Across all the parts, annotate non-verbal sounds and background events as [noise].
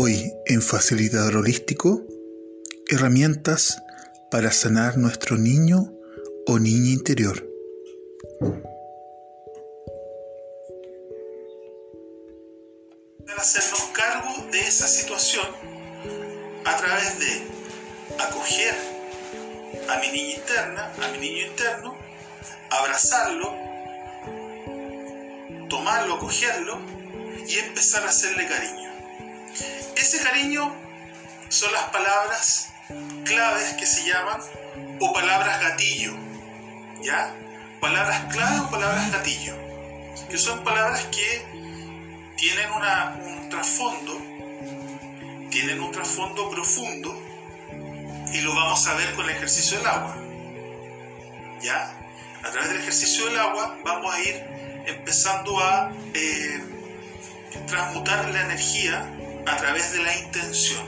Hoy en Facilitador Holístico, herramientas para sanar nuestro niño o niña interior. Hacernos cargo de esa situación a través de acoger a mi niña interna, a mi niño interno, abrazarlo, tomarlo, acogerlo y empezar a hacerle cariño. Cariño son las palabras claves que se llaman o palabras gatillo. ¿Ya? Palabras clave o palabras gatillo. Que son palabras que tienen un trasfondo, tienen un trasfondo profundo y lo vamos a ver con el ejercicio del agua. ¿Ya? A través del ejercicio del agua vamos a ir empezando a eh, transmutar la energía a través de la intención.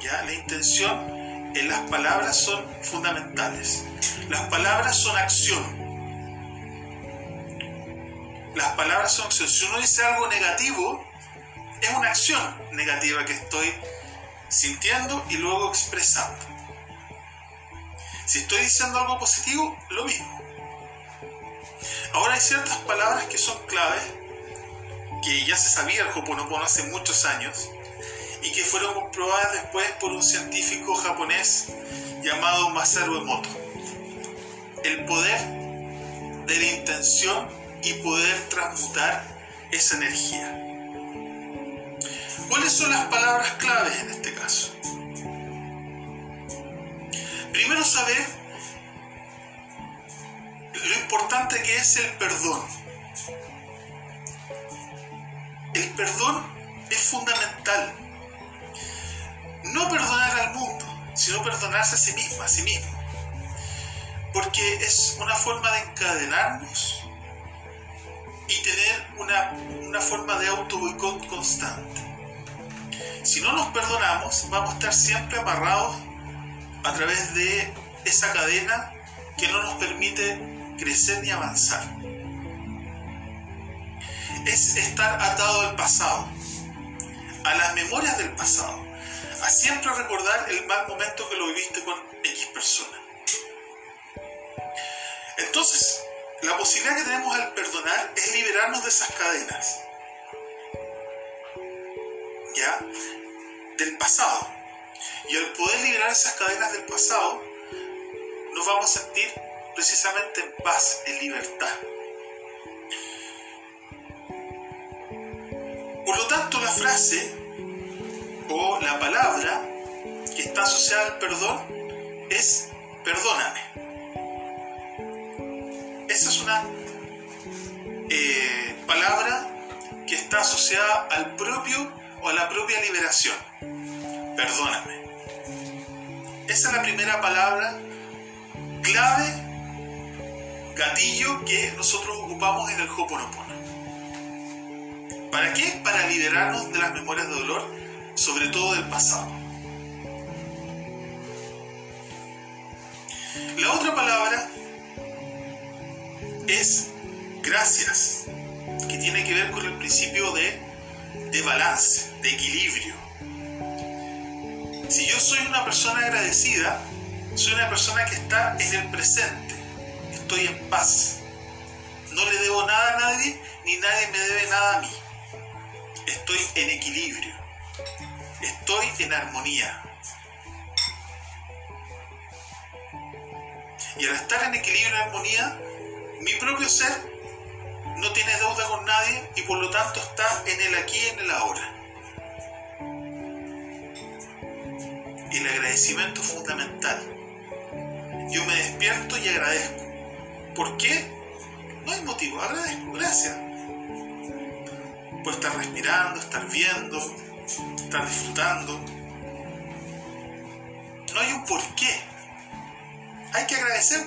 ¿Ya? La intención en las palabras son fundamentales. Las palabras son acción. Las palabras son acción. Si uno dice algo negativo, es una acción negativa que estoy sintiendo y luego expresando. Si estoy diciendo algo positivo, lo mismo. Ahora hay ciertas palabras que son claves que ya se sabía el Hoponopono hace muchos años y que fueron comprobadas después por un científico japonés llamado Masaru Emoto. El poder de la intención y poder transmutar esa energía. ¿Cuáles son las palabras claves en este caso? Primero saber lo importante que es el perdón el perdón es fundamental. No perdonar al mundo, sino perdonarse a sí mismo, a sí mismo. Porque es una forma de encadenarnos y tener una, una forma de auto constante. Si no nos perdonamos, vamos a estar siempre amarrados a través de esa cadena que no nos permite crecer ni avanzar es estar atado al pasado, a las memorias del pasado, a siempre recordar el mal momento que lo viviste con X persona. Entonces, la posibilidad que tenemos al perdonar es liberarnos de esas cadenas, ¿ya? Del pasado. Y al poder liberar esas cadenas del pasado, nos vamos a sentir precisamente en paz, en libertad. Por lo tanto, la frase o la palabra que está asociada al perdón es perdóname. Esa es una eh, palabra que está asociada al propio o a la propia liberación. Perdóname. Esa es la primera palabra clave, gatillo que nosotros ocupamos en el Hoponopono. ¿Para qué? Para liberarnos de las memorias de dolor, sobre todo del pasado. La otra palabra es gracias, que tiene que ver con el principio de, de balance, de equilibrio. Si yo soy una persona agradecida, soy una persona que está en el presente, estoy en paz, no le debo nada a nadie, ni nadie me debe nada a mí estoy en equilibrio, estoy en armonía. Y al estar en equilibrio y armonía, mi propio ser no tiene deuda con nadie y por lo tanto está en el aquí y en el ahora. El agradecimiento es fundamental. Yo me despierto y agradezco. ¿Por qué? No hay motivo, agradezco, gracias por estar respirando, estar viendo, estar disfrutando. No hay un por qué. Hay que agradecer.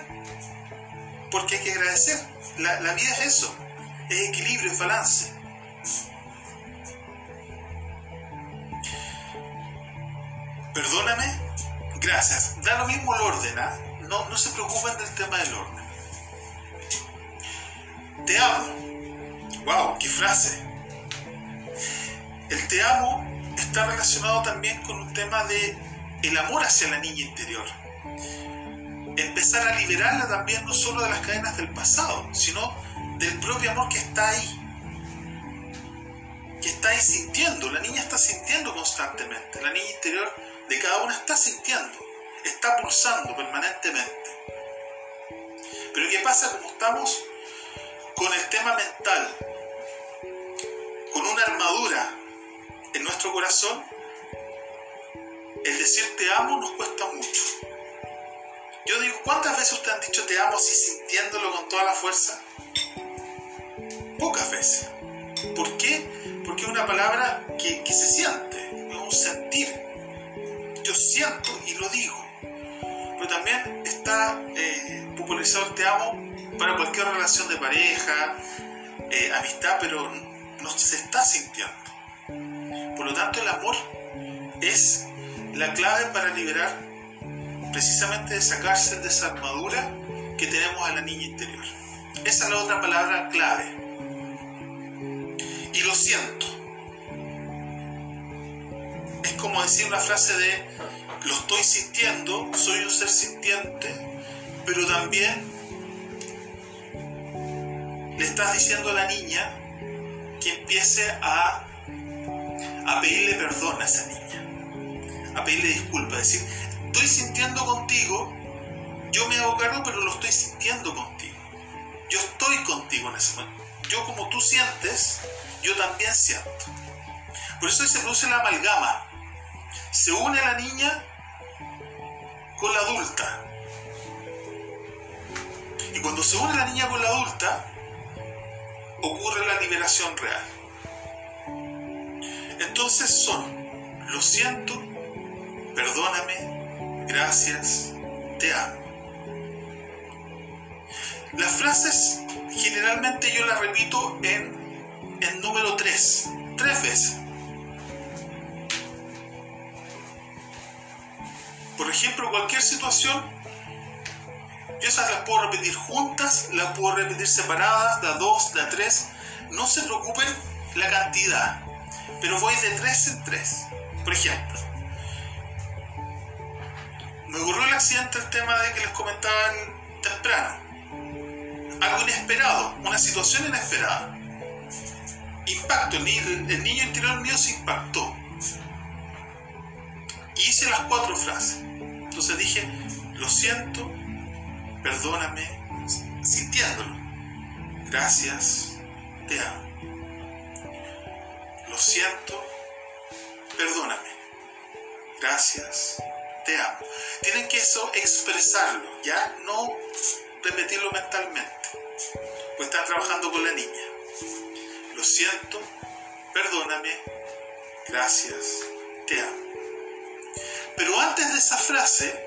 Porque hay que agradecer. La, la vida es eso. Es equilibrio, es balance. Perdóname. Gracias. Da lo mismo el orden. ¿ah? No, no se preocupen del tema del orden. Te amo. ¡Wow! ¡Qué frase! El te amo es está relacionado también con un tema de el amor hacia la niña interior. Empezar a liberarla también no solo de las cadenas del pasado, sino del propio amor que está ahí. Que está ahí sintiendo. La niña está sintiendo constantemente. La niña interior de cada una está sintiendo. Está pulsando permanentemente. Pero ¿qué pasa como estamos con el tema mental? Con una armadura en nuestro corazón, el decir te amo nos cuesta mucho. Yo digo, ¿cuántas veces usted han dicho te amo así sintiéndolo con toda la fuerza? Pocas veces. ¿Por qué? Porque es una palabra que, se siente, es un sentir. Yo siento y lo digo. Pero también está eh, popularizado el te amo para cualquier relación de pareja, eh, amistad, pero no se está sintiendo. Por lo tanto, el amor es la clave para liberar precisamente de sacarse de esa armadura que tenemos a la niña interior. Esa es la otra palabra clave. Y lo siento. Es como decir una frase de lo estoy sintiendo, soy un ser sintiente, pero también le estás diciendo a la niña que empiece a a pedirle perdón a esa niña, a pedirle disculpas, decir, estoy sintiendo contigo, yo me hago cargo, pero lo estoy sintiendo contigo. Yo estoy contigo en ese momento. Yo como tú sientes, yo también siento. Por eso se produce la amalgama. Se une la niña con la adulta. Y cuando se une la niña con la adulta, ocurre la liberación real. Entonces son, lo siento, perdóname, gracias, te amo. Las frases generalmente yo las repito en, en número 3, tres veces. Por ejemplo, cualquier situación, yo esas las puedo repetir juntas, las puedo repetir separadas, la 2, la 3. No se preocupen la cantidad pero voy de tres en tres. Por ejemplo, me ocurrió el accidente, el tema de que les comentaban temprano. Algo inesperado, una situación inesperada. Impacto, el, el niño interior mío se impactó. Y hice las cuatro frases. Entonces dije, lo siento, perdóname, sintiéndolo. Gracias, te amo lo siento, perdóname, gracias, te amo. Tienen que eso expresarlo, ya no repetirlo mentalmente, pues están trabajando con la niña. Lo siento, perdóname, gracias, te amo. Pero antes de esa frase,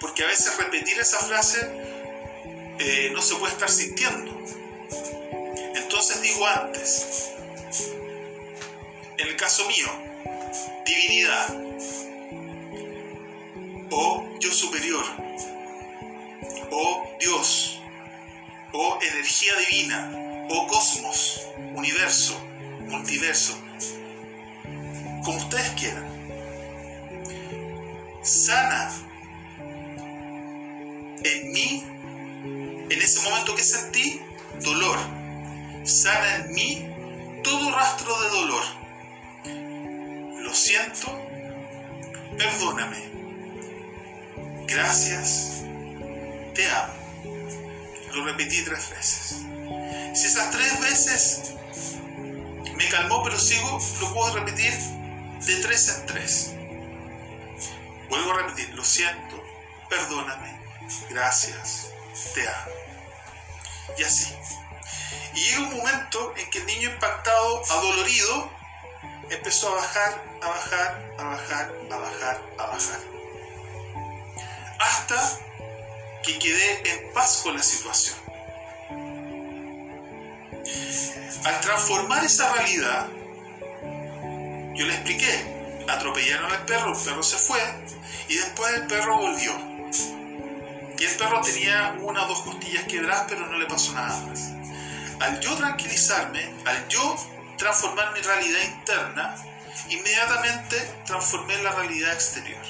porque a veces repetir esa frase eh, no se puede estar sintiendo. Digo antes, en el caso mío, divinidad. O yo superior. O Dios. O energía divina. O cosmos, universo, multiverso, como ustedes quieran. Sana en mí, en ese momento que sentí, dolor sana en mí todo rastro de dolor. Lo siento, perdóname. Gracias, te amo. Lo repetí tres veces. Si esas tres veces me calmó pero sigo, lo puedo repetir de tres en tres. Vuelvo a repetir, lo siento, perdóname, gracias, te amo. Y así. Y llega un momento en que el niño impactado, adolorido, empezó a bajar, a bajar, a bajar, a bajar, a bajar. Hasta que quedé en paz con la situación. Al transformar esa realidad, yo le expliqué, atropellaron al perro, el perro se fue y después el perro volvió. Y el perro tenía una o dos costillas quebradas, pero no le pasó nada más al yo tranquilizarme, al yo transformar mi realidad interna, inmediatamente transformé la realidad exterior.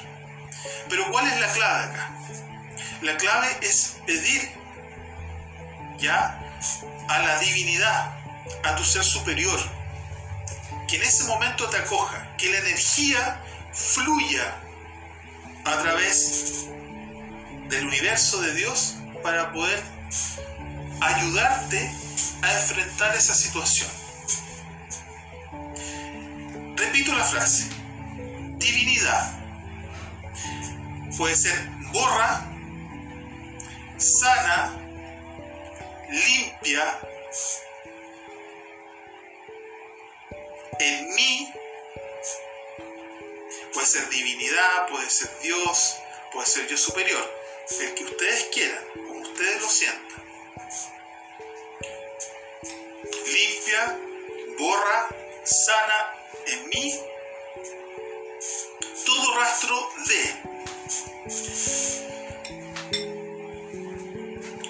Pero ¿cuál es la clave acá? La clave es pedir ya a la divinidad, a tu ser superior, que en ese momento te acoja, que la energía fluya a través del universo de Dios para poder ayudarte a enfrentar esa situación. Repito la frase, divinidad puede ser borra, sana, limpia, en mí, puede ser divinidad, puede ser Dios, puede ser yo superior, el que ustedes quieran, como ustedes lo sientan. Limpia, borra, sana en mí todo rastro de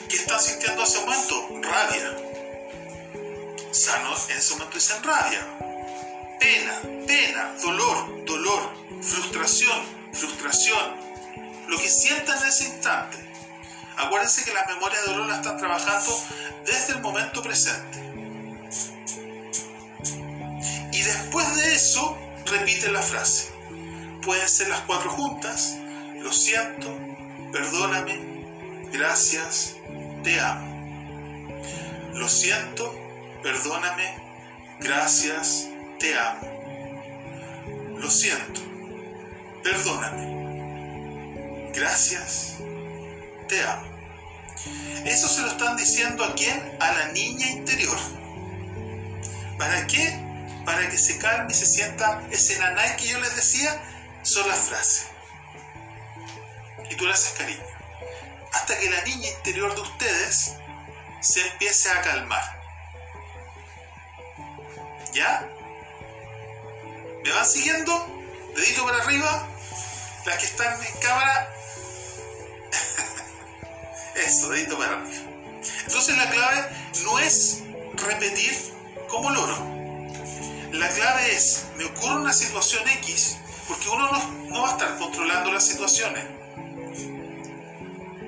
¿Qué están sintiendo en ese momento? Rabia. Sano en ese momento dicen rabia. Pena, pena, dolor, dolor, frustración, frustración. Lo que sientan en ese instante. Acuérdense que las memorias de dolor las están trabajando desde el momento presente. Y después de eso, repite la frase. Pueden ser las cuatro juntas. Lo siento, perdóname, gracias, te amo. Lo siento, perdóname, gracias, te amo. Lo siento, perdóname, gracias, te amo. Eso se lo están diciendo a quién? A la niña interior. ¿Para qué? Para que se calme y se sienta ese nanay que yo les decía, son las frases. Y tú le haces cariño. Hasta que la niña interior de ustedes se empiece a calmar. ¿Ya? ¿Me van siguiendo? Dedito para arriba. Las que están en cámara. [laughs] Eso, dedito para arriba. Entonces la clave no es repetir como loro. La clave es, me ocurre una situación X, porque uno no, va a estar controlando las situaciones.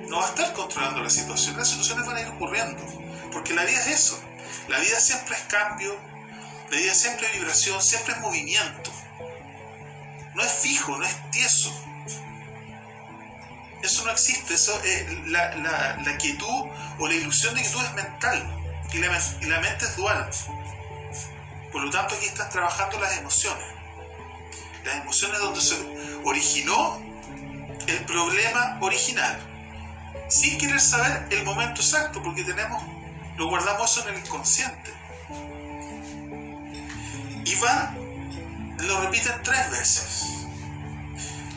No va a estar controlando las situaciones. Las situaciones van a ir ocurriendo. Porque la vida es eso. La vida siempre es cambio. La vida siempre es vibración, siempre es movimiento. No es fijo, no es tieso. Eso no existe. Eso es la, quietud o la ilusión de que tú es mental. Y la mente es dual. Por lo tanto, aquí estás trabajando las emociones. Las emociones donde se originó el problema original. Sin querer saber el momento exacto, porque tenemos, lo guardamos eso en el inconsciente. Y van, lo repiten tres veces.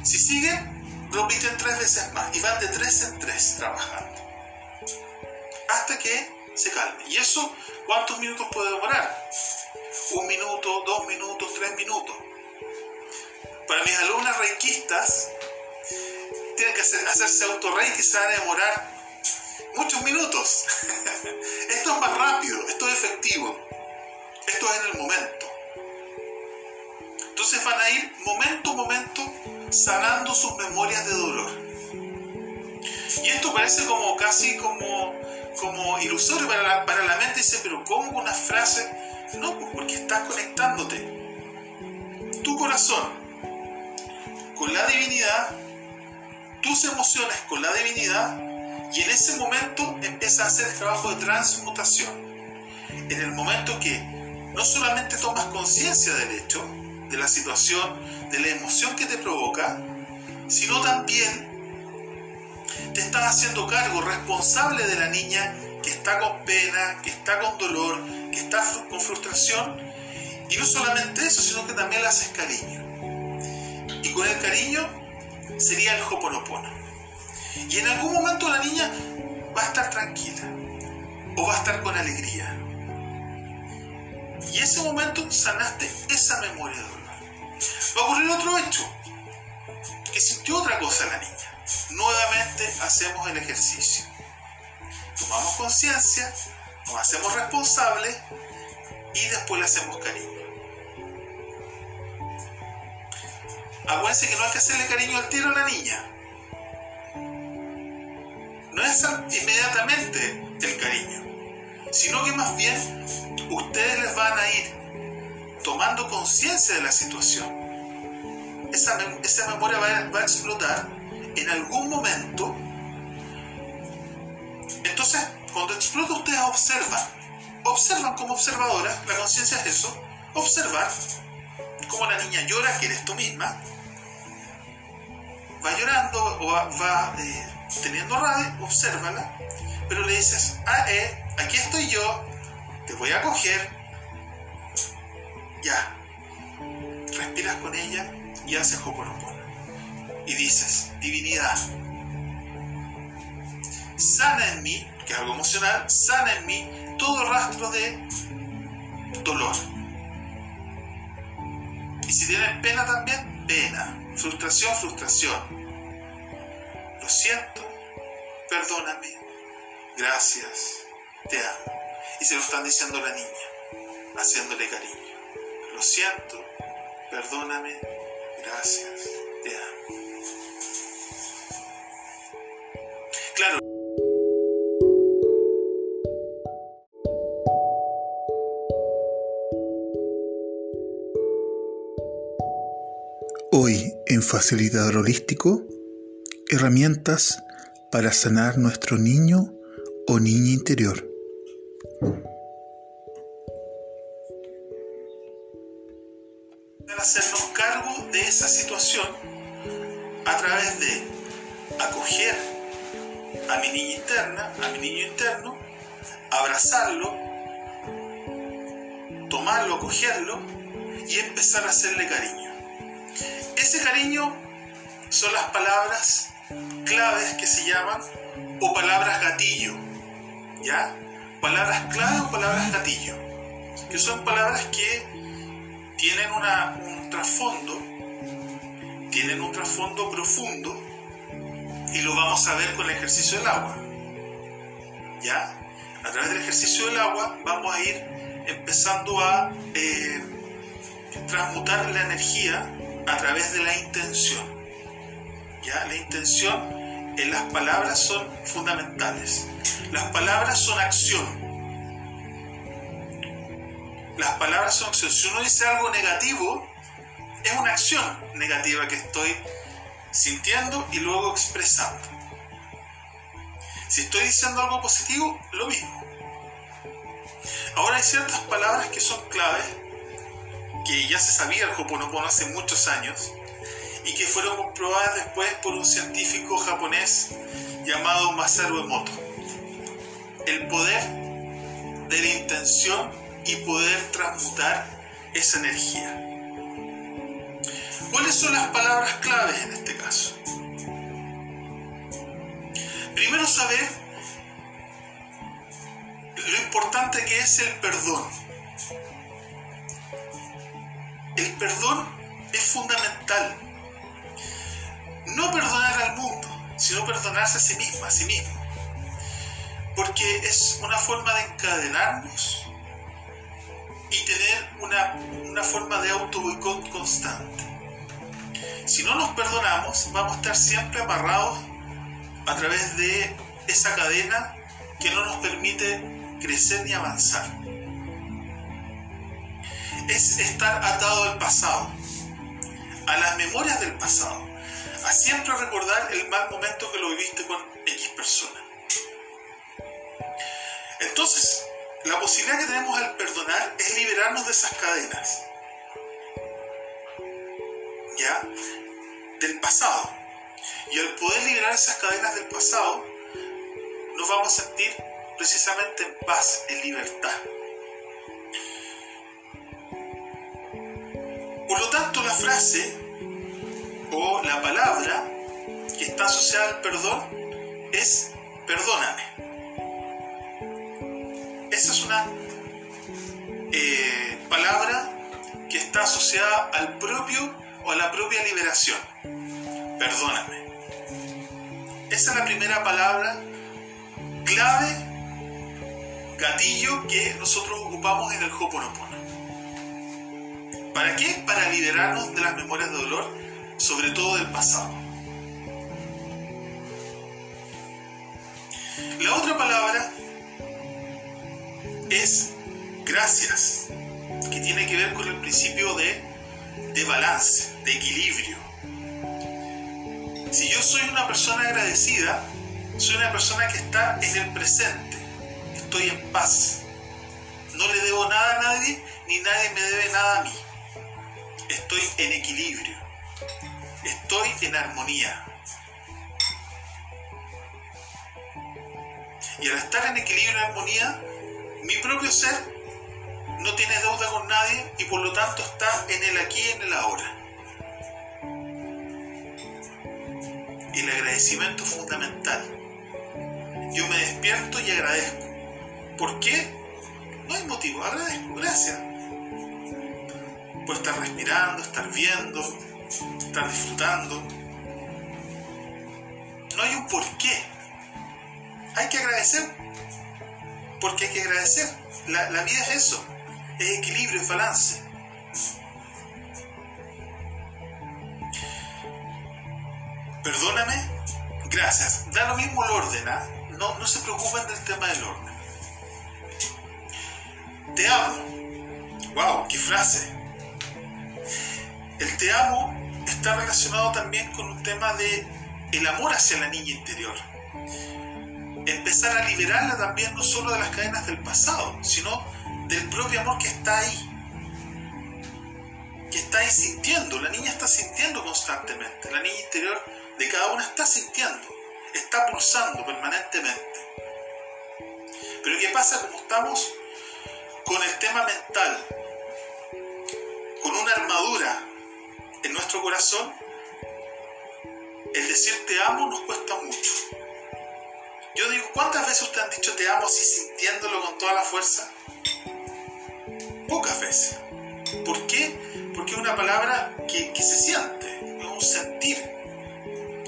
Si siguen, lo repiten tres veces más. Y van de tres en tres trabajando. Hasta que se calme. ¿Y eso cuántos minutos puede demorar? Un minuto, dos minutos, tres minutos. Para mis alumnas reikistas, tienen que hacer, hacerse autorreiki y se van a demorar muchos minutos. [laughs] esto es más rápido, esto es efectivo, esto es en el momento. Entonces van a ir momento a momento sanando sus memorias de dolor. Y esto parece como casi como, como ilusorio para la, para la mente. Dice, pero ¿cómo una frase no, pues porque estás conectándote tu corazón con la divinidad, tus emociones con la divinidad, y en ese momento empieza a hacer el trabajo de transmutación. En el momento que no solamente tomas conciencia del hecho, de la situación, de la emoción que te provoca, sino también te estás haciendo cargo responsable de la niña que está con pena, que está con dolor, que está con frustración. Y no solamente eso, sino que también le haces cariño. Y con el cariño sería el hoponopono. Y en algún momento la niña va a estar tranquila o va a estar con alegría. Y ese momento sanaste esa memoria de dolor. Va a ocurrir otro hecho, que sintió otra cosa la niña. Nuevamente hacemos el ejercicio. Tomamos conciencia, nos hacemos responsables y después le hacemos cariño. Acuérdense que no hay que hacerle cariño al tiro a la niña. No es inmediatamente el cariño, sino que más bien ustedes les van a ir tomando conciencia de la situación. Esa, memoria va a, va a explotar en algún momento. Entonces, cuando explota, ustedes observan. Observan como observadora, la conciencia es eso, observar cómo la niña llora, que eres tú misma, va llorando o va, eh, teniendo rabia, obsérvala, pero le dices, ah, eh, aquí estoy yo, te voy a coger, ya, respiras con ella y haces hoponopono. Y dices, divinidad, sana en mí, que es algo emocional, sana en mí todo rastro de dolor. Y si tienen pena también, pena. Frustración, frustración. Lo siento, perdóname, gracias, te amo. Y se lo están diciendo la niña, haciéndole cariño. Lo siento, perdóname, gracias, te amo. Claro. Hoy en Facilitador Holístico, herramientas para sanar nuestro niño o niña interior. Hacernos cargo de esa situación a través de acoger a mi niña interna, a mi niño interno, abrazarlo, tomarlo, acogerlo y empezar a hacerle cariño. Ese cariño son las palabras claves que se llaman o palabras gatillo. ¿Ya? Palabras clave o palabras gatillo. Que son palabras que tienen un trasfondo, tienen un trasfondo profundo y lo vamos a ver con el ejercicio del agua. ¿Ya? A través del ejercicio del agua vamos a ir empezando a eh, transmutar la energía a través de la intención. ¿Ya? La intención en las palabras son fundamentales. Las palabras son acción. Las palabras son acción. Si uno dice algo negativo, es una acción negativa que estoy sintiendo y luego expresando. Si estoy diciendo algo positivo, lo mismo. Ahora hay ciertas palabras que son claves que ya se sabía el Hoponopono hace muchos años y que fueron comprobadas después por un científico japonés llamado Masaru Emoto. El poder de la intención y poder transmutar esa energía. ¿Cuáles son las palabras claves en este caso? Primero saber lo importante que es el perdón el perdón es fundamental. No perdonar al mundo, sino perdonarse a sí mismo, a sí mismo. Porque es una forma de encadenarnos y tener una, una forma de auto constante. Si no nos perdonamos, vamos a estar siempre amarrados a través de esa cadena que no nos permite crecer ni avanzar es estar atado al pasado, a las memorias del pasado, a siempre recordar el mal momento que lo viviste con X persona. Entonces, la posibilidad que tenemos al perdonar es liberarnos de esas cadenas. ¿Ya? Del pasado. Y al poder liberar esas cadenas del pasado, nos vamos a sentir precisamente en paz, en libertad. Por lo tanto, la frase o la palabra que está asociada al perdón es perdóname. Esa es una eh, palabra que está asociada al propio o a la propia liberación. Perdóname. Esa es la primera palabra clave gatillo que nosotros ocupamos en el Hoponopono. ¿Para qué? Para liberarnos de las memorias de dolor, sobre todo del pasado. La otra palabra es gracias, que tiene que ver con el principio de, de balance, de equilibrio. Si yo soy una persona agradecida, soy una persona que está en el presente, estoy en paz. No le debo nada a nadie, ni nadie me debe nada a mí. Estoy en equilibrio, estoy en armonía. Y al estar en equilibrio y armonía, mi propio ser no tiene deuda con nadie y por lo tanto está en el aquí y en el ahora. El agradecimiento es fundamental. Yo me despierto y agradezco. ¿Por qué? No hay motivo, agradezco, gracias. Puedo estar respirando, estar viendo, estar disfrutando. No hay un por qué. Hay que agradecer porque hay que agradecer. La, la vida es eso es equilibrio, es balance. Perdóname, gracias. Da lo mismo el orden, ¿ah? no, no se preocupen del tema del orden. Te amo. ¡Wow! ¡Qué frase! El te amo está relacionado también con un tema de el amor hacia la niña interior. Empezar a liberarla también no solo de las cadenas del pasado, sino del propio amor que está ahí. Que está ahí sintiendo. La niña está sintiendo constantemente. La niña interior de cada una está sintiendo. Está pulsando permanentemente. Pero ¿qué pasa como estamos con el tema mental? Con una armadura en nuestro corazón. El decir te amo nos cuesta mucho. Yo digo, ¿cuántas veces usted han dicho te amo así sintiéndolo con toda la fuerza? pocas veces. ¿Por qué? Porque es una palabra que, se siente, es un sentir.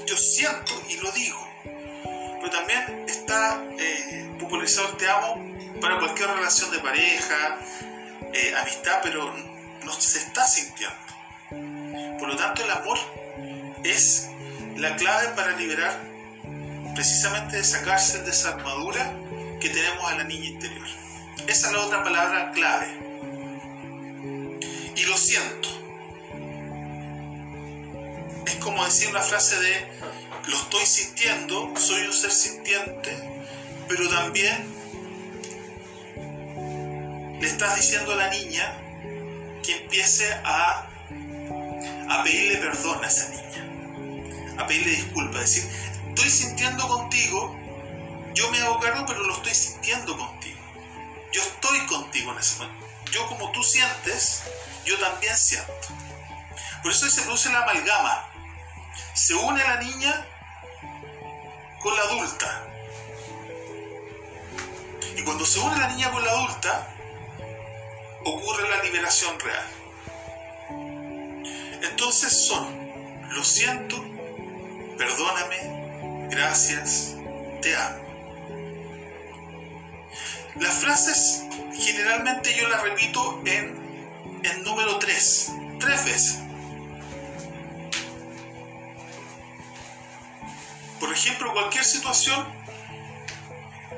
Yo siento y lo digo. Pero también está eh, popularizado el te amo para cualquier relación de pareja, eh, amistad, pero no se está sintiendo. Por lo tanto, el amor es la clave para liberar, precisamente de sacarse de esa armadura que tenemos a la niña interior. Esa es la otra palabra clave y lo siento. Es como decir una frase de, lo estoy sintiendo, soy un ser sintiente, pero también le estás diciendo a la niña que empiece a, a pedirle perdón a esa niña, a pedirle disculpas, decir, estoy sintiendo contigo, yo me hago cargo, pero lo estoy sintiendo contigo. Yo estoy contigo en ese momento. Yo como tú sientes, yo también siento. Por eso se produce la amalgama. Se une la niña con la adulta. Y cuando se une la niña con la adulta, ocurre la liberación real. Entonces son, lo siento, perdóname, gracias, te amo. Las frases generalmente yo las repito en el número 3, tres veces. Por ejemplo, cualquier situación,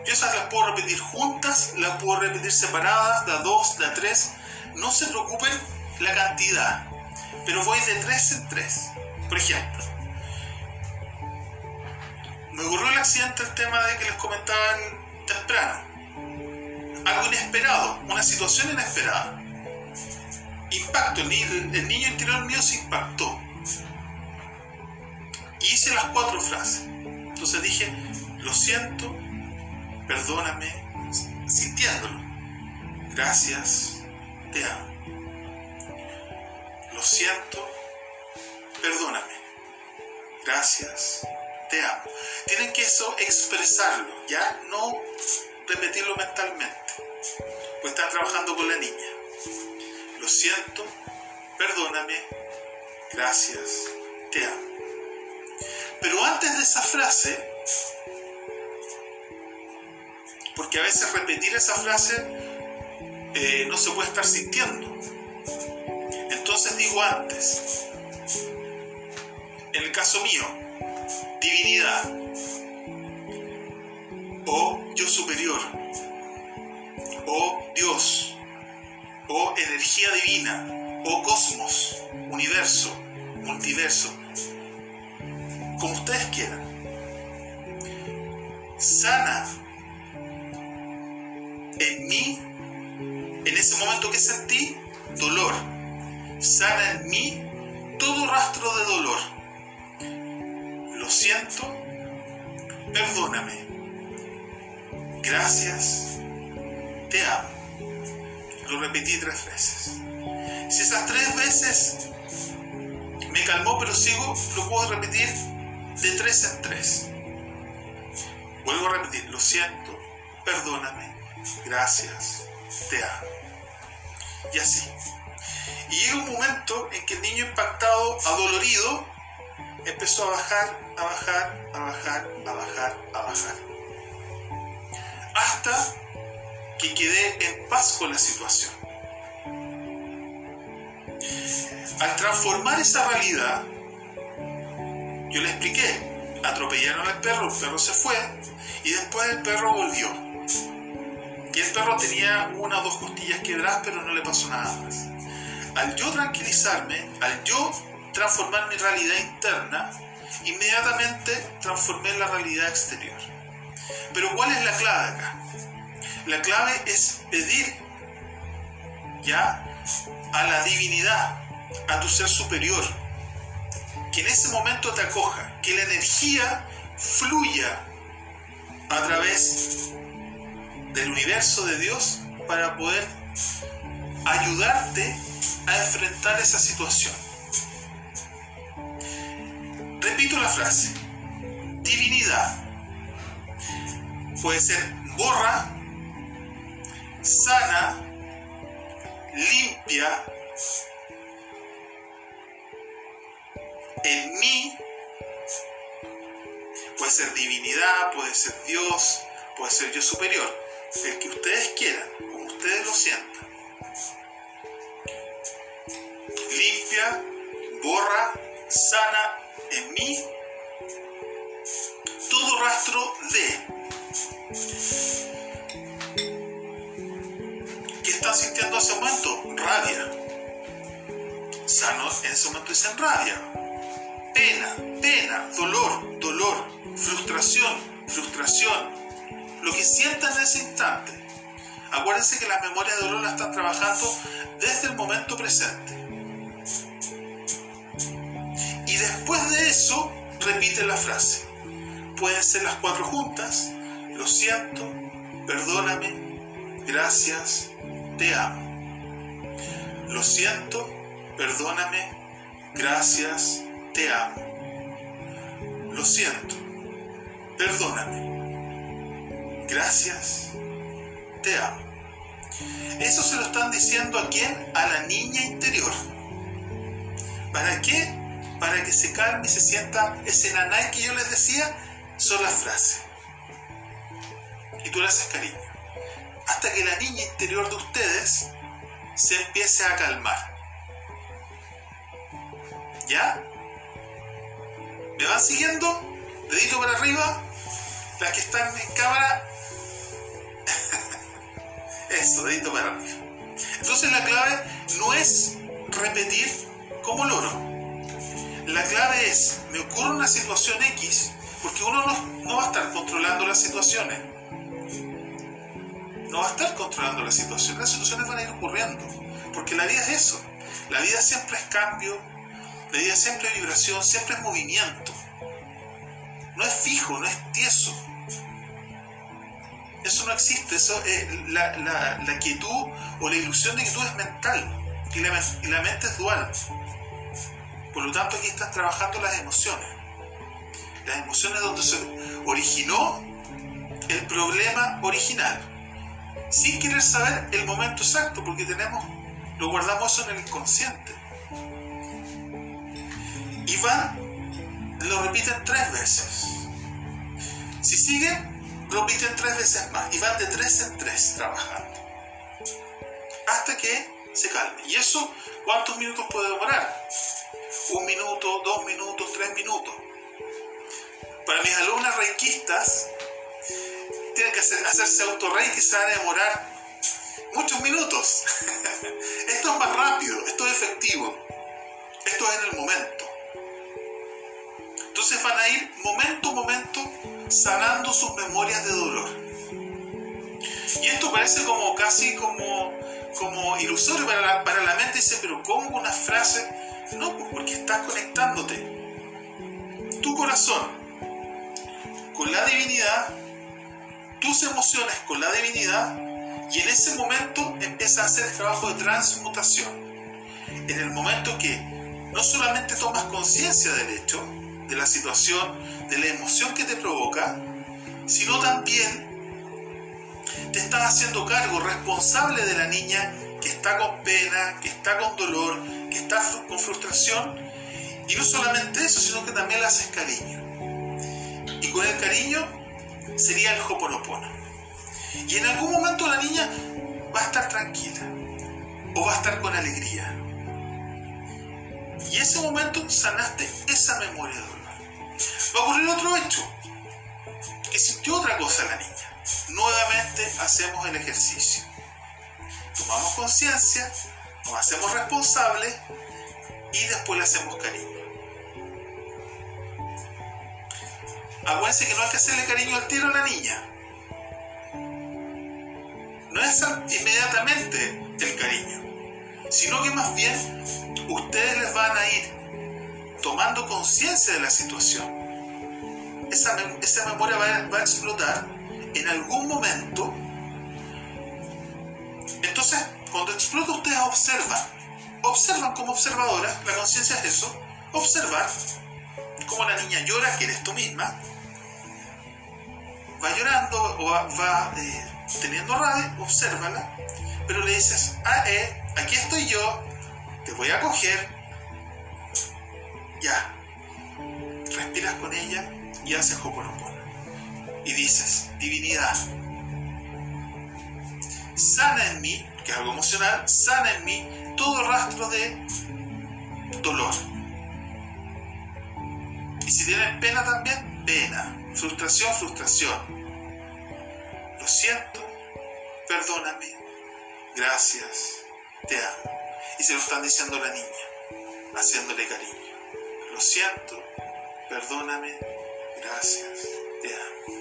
yo esas las puedo repetir juntas, las puedo repetir separadas, la 2, la 3. No se preocupen la cantidad, pero voy de 3 en 3. Por ejemplo, me ocurrió el accidente, el tema de que les comentaban temprano. Algo inesperado, una situación inesperada impacto, el, el niño interior mío se impactó. Y hice las cuatro frases. Entonces dije, lo siento, perdóname, sintiéndolo. Gracias, te amo. Lo siento, perdóname. Gracias, te amo. Tienen que eso expresarlo, ya no repetirlo mentalmente. Pues están trabajando con la niña lo siento, perdóname, gracias, te amo. Pero antes de esa frase, porque a veces repetir esa frase eh, no se puede estar sintiendo. Entonces digo antes, en el caso mío, divinidad. O yo superior. O Dios. O energía divina. O cosmos, universo, multiverso, como ustedes quieran. Sana en mí, en ese momento que sentí, dolor. Sana en mí todo rastro de dolor. Lo siento, perdóname. Gracias, te amo. Lo repetí tres veces. Si esas tres veces me calmó, pero sigo, lo puedo repetir de tres en tres. Vuelvo a repetir, lo siento, perdóname, gracias, te amo. Y así. Y llega un momento en que el niño impactado, adolorido, empezó a bajar, a bajar, a bajar, a bajar, a bajar. Hasta que quedé en paz con la situación. Al transformar esa realidad, yo le expliqué, atropellaron al perro, el perro se fue y después el perro volvió. Y el perro tenía una o dos costillas quebradas, pero no le pasó nada más. Al yo tranquilizarme, al yo transformar mi realidad interna, inmediatamente transformé la realidad exterior. Pero ¿cuál es la clave acá? La clave es pedir ya a la divinidad, a tu ser superior, que en ese momento te acoja, que la energía fluya a través del universo de Dios para poder ayudarte a enfrentar esa situación. Repito la frase, divinidad puede ser borra, sana, limpia, en mí puede ser divinidad, puede ser Dios, puede ser yo superior, el que ustedes quieran, como ustedes lo sientan. Limpia, borra, sana en mí todo rastro de ¿Qué están sintiendo en ese momento? Rabia. Sano en ese momento dicen rabia pena, pena, dolor, dolor, frustración, frustración, lo que sientan en ese instante. Acuérdense que las memorias de dolor las están trabajando desde el momento presente. Después de eso, repite la frase. Pueden ser las cuatro juntas. Lo siento, perdóname, gracias, te amo. Lo siento, perdóname, gracias, te amo. Lo siento. Perdóname. Gracias. Te amo. Eso se lo están diciendo a quién? A la niña interior. ¿Para qué? Para que se calme y se sienta ese nanay que yo les decía, son las frases. Y tú le haces cariño. Hasta que la niña interior de ustedes se empiece a calmar. ¿Ya? ¿Me van siguiendo? Dedito para arriba. Las que están en cámara. [laughs] Eso, dedito para arriba. Entonces la clave no es repetir como loro. La clave es, me ocurre una situación X, porque uno no, va a estar controlando las situaciones. No va a estar controlando las situaciones. Las situaciones van a ir ocurriendo. Porque la vida es eso. La vida siempre es cambio, la vida siempre es vibración, siempre es movimiento. No es fijo, no es tieso. Eso no existe, eso la, la, quietud o la ilusión de quietud es mental y la mente es dual. Por lo tanto, aquí estás trabajando las emociones. Las emociones donde se originó el problema original. Sin querer saber el momento exacto, porque tenemos, lo guardamos en el inconsciente. Y van, lo repiten tres veces. Si siguen, repiten tres veces más y van de tres en tres trabajando. Hasta que se calme. ¿Y eso cuántos minutos puede demorar? Un minuto, dos minutos, tres minutos. Para mis alumnas reikistas, tienen que hacerse autorreiki, se van a demorar muchos minutos. [laughs] esto es más rápido, esto es efectivo, esto es en el momento. Entonces van a ir momento a momento sanando sus memorias de dolor. Y esto parece como casi como, como ilusorio para la, para la mente. Dice, pero ¿cómo una frase? No, porque estás conectándote. Tu corazón con la divinidad, tus emociones con la divinidad, y en ese momento empieza a hacer el trabajo de transmutación. En el momento que no solamente tomas conciencia del hecho, de la situación, de la emoción que te provoca, sino también te estás haciendo cargo responsable de la niña que está con pena, que está con dolor, que está con frustración. Y no solamente eso, sino que también le haces cariño. Y con el cariño sería el hoponopono. Y en algún momento la niña va a estar tranquila o va a estar con alegría. Y ese momento sanaste esa memoria de dolor va a ocurrir otro hecho, que sintió otra cosa la niña. Nuevamente hacemos el ejercicio. Tomamos conciencia, hacemos responsables y después le hacemos cariño. Acuérdense que no hay que hacerle cariño al tiro a la niña. No es inmediatamente el cariño, sino que más bien ustedes les van a ir tomando conciencia de la situación. Esa, memoria va a, va a explotar en algún momento. Cuando explota, ustedes observan. Observan como observadora, la conciencia es eso, observar cómo la niña llora, que eres tú misma, va llorando o va, eh, teniendo rabia, obsérvala, pero le dices, ah, eh, aquí estoy yo, te voy a coger, ya. Respiras con ella y haces Hoponopono. Y dices, divinidad, sana en mí, que es algo emocional, sana en mí todo rastro de dolor. Y si tienes pena también, pena. Frustración, frustración. Lo siento, perdóname, gracias, te amo. Y se lo están diciendo a la niña, haciéndole cariño. Lo siento, perdóname, gracias, te amo.